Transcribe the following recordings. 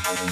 Thank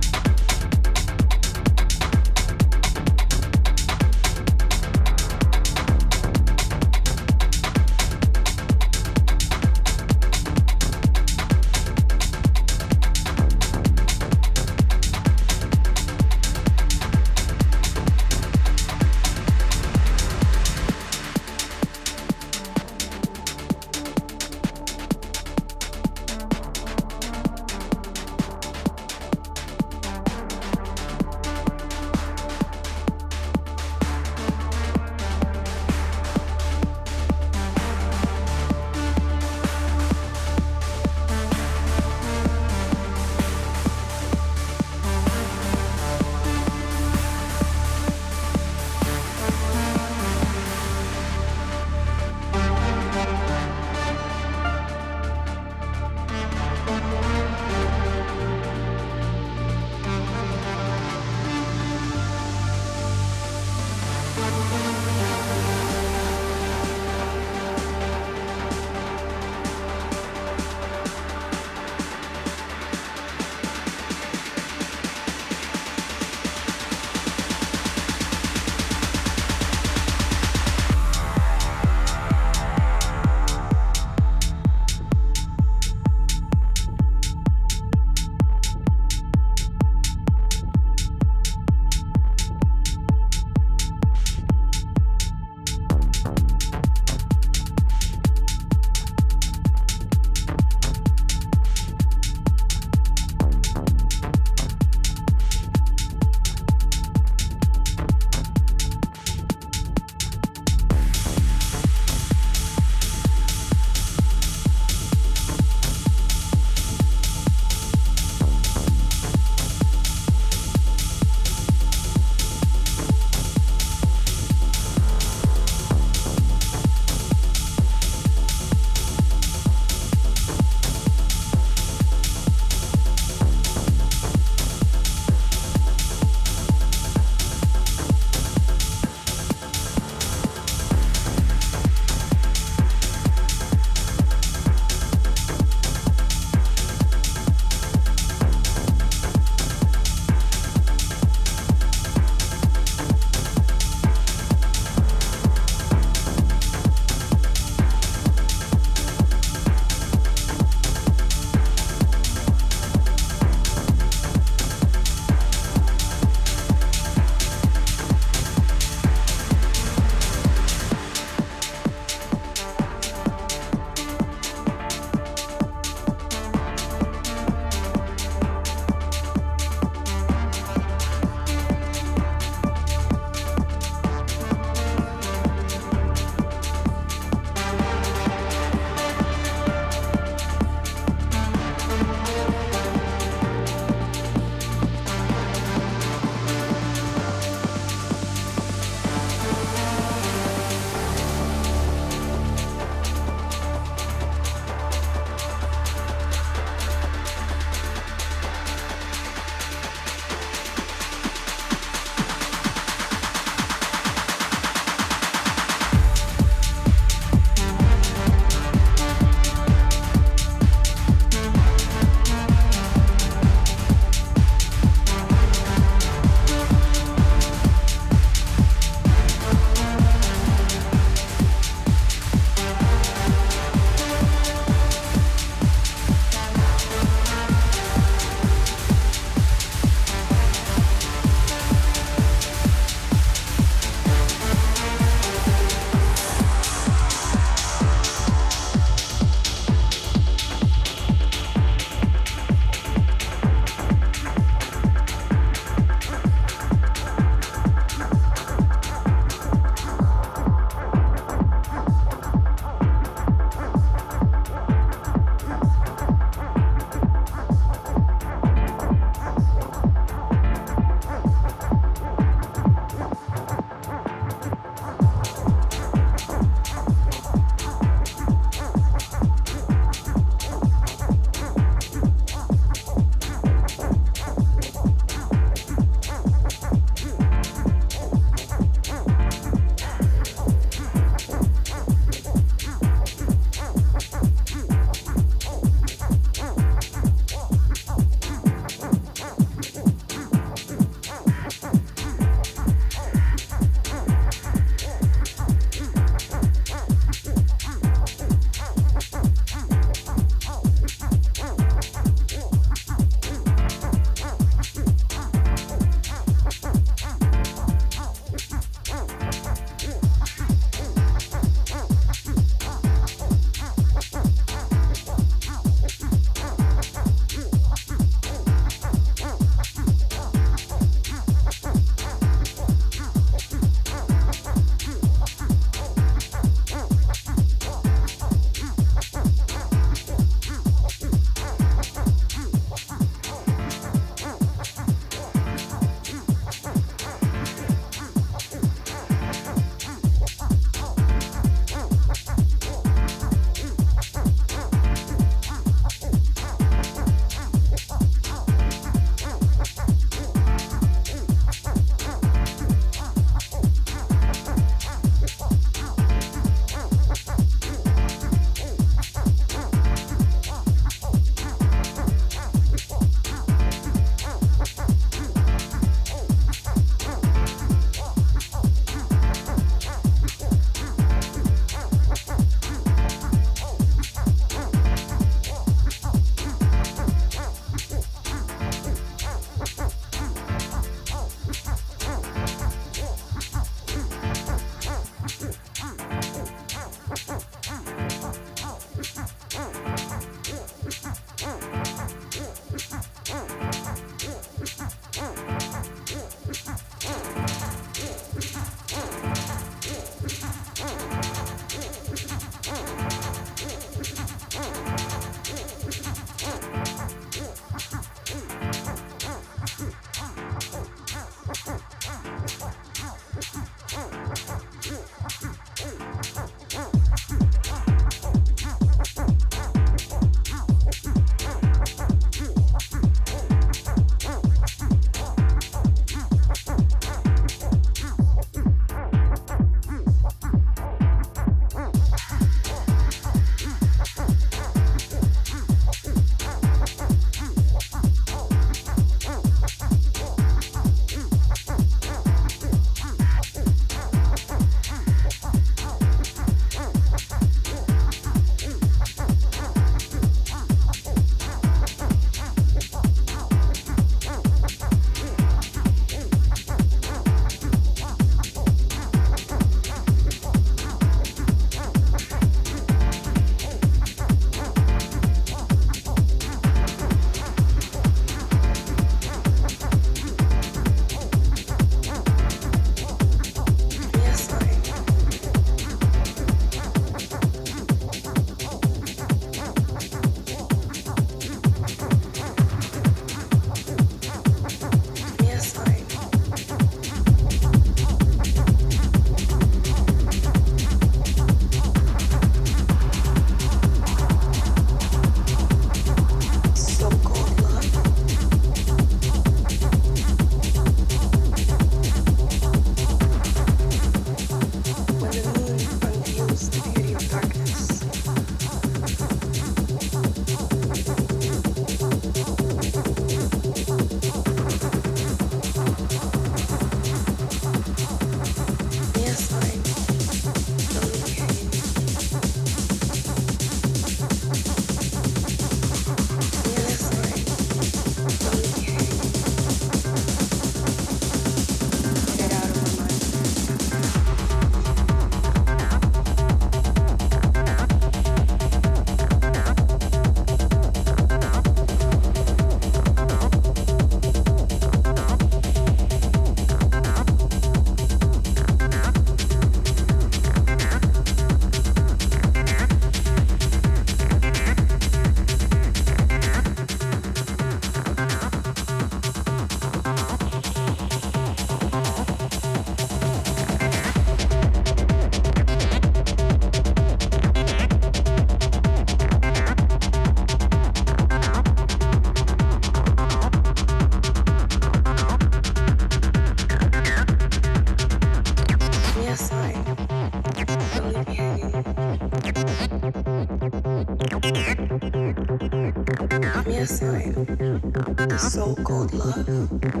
Ugh.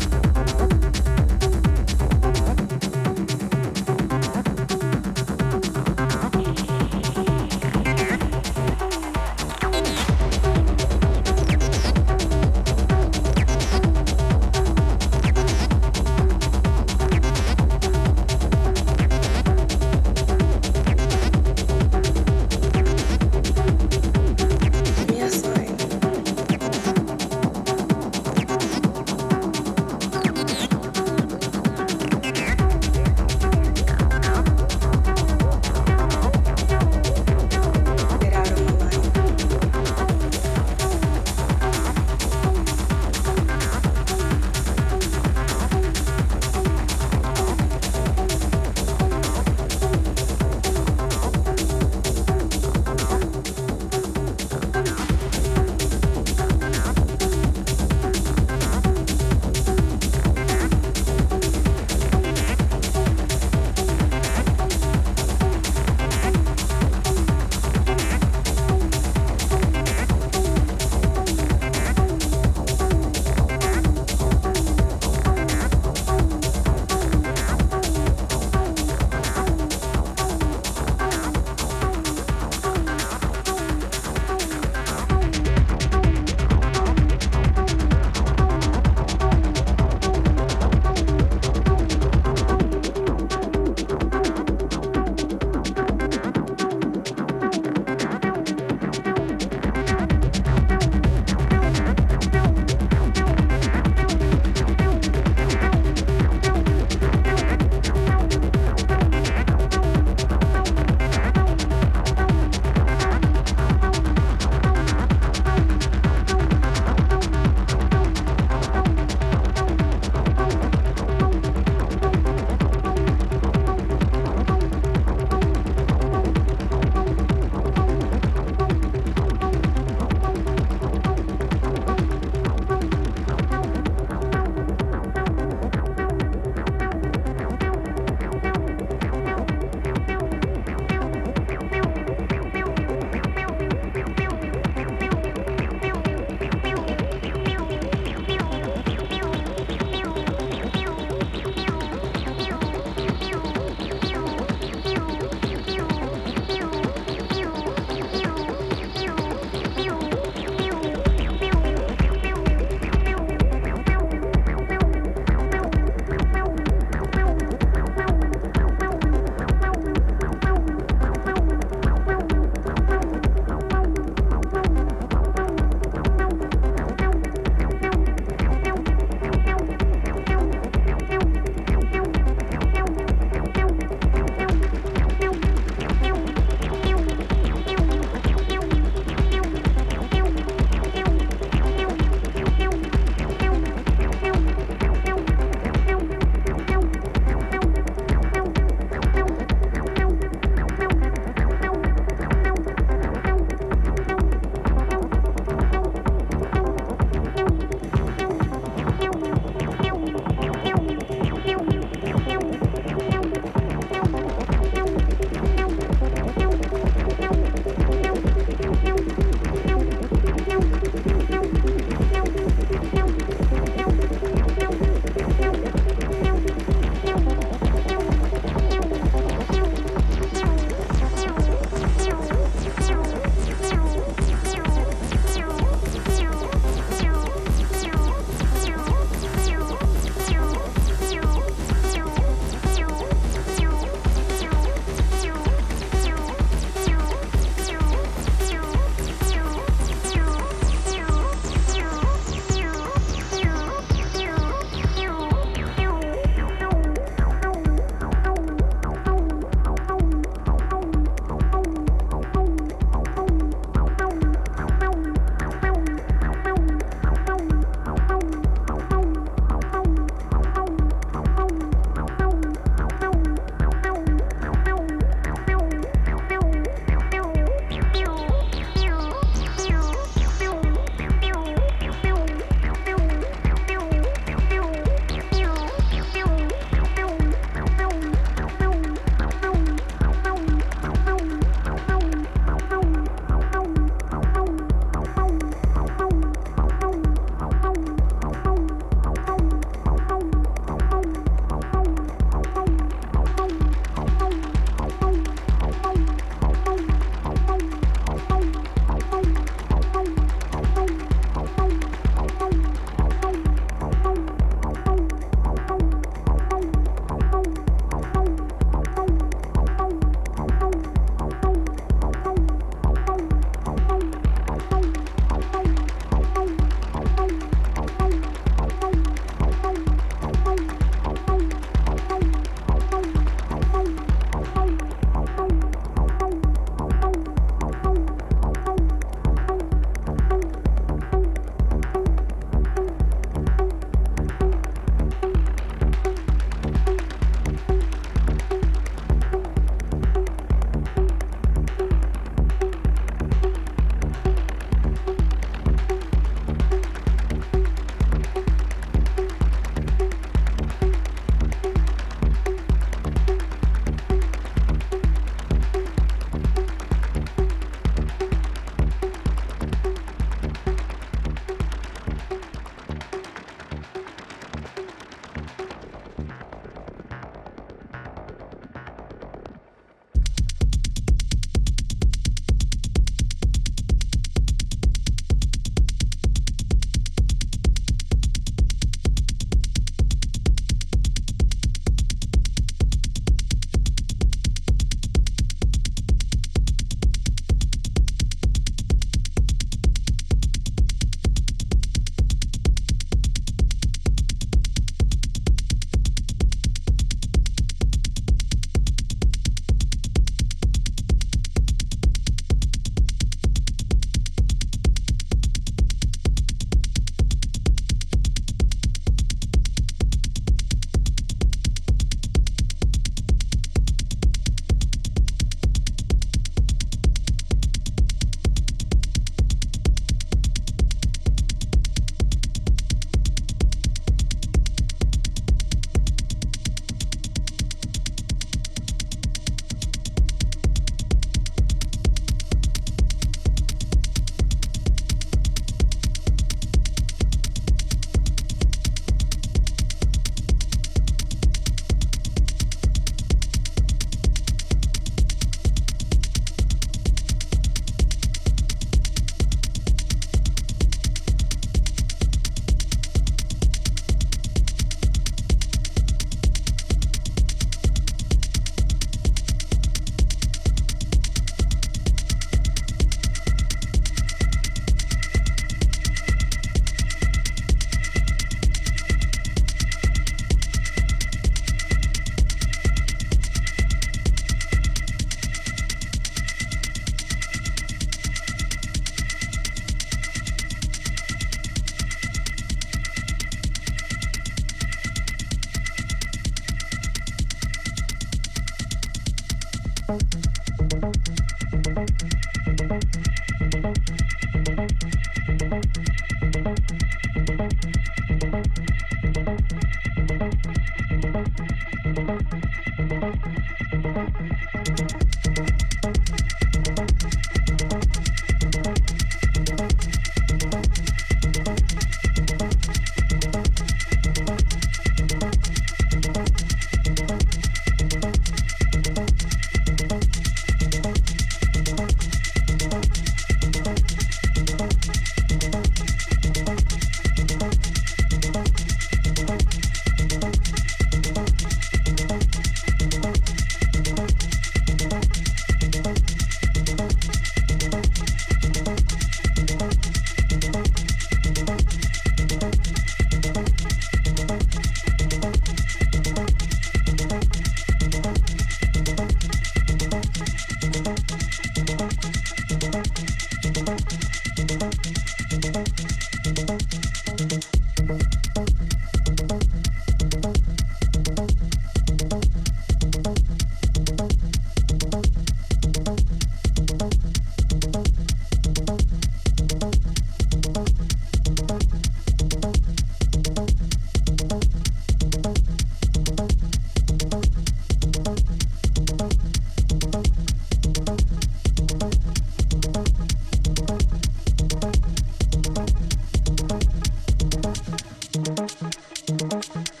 Thank you.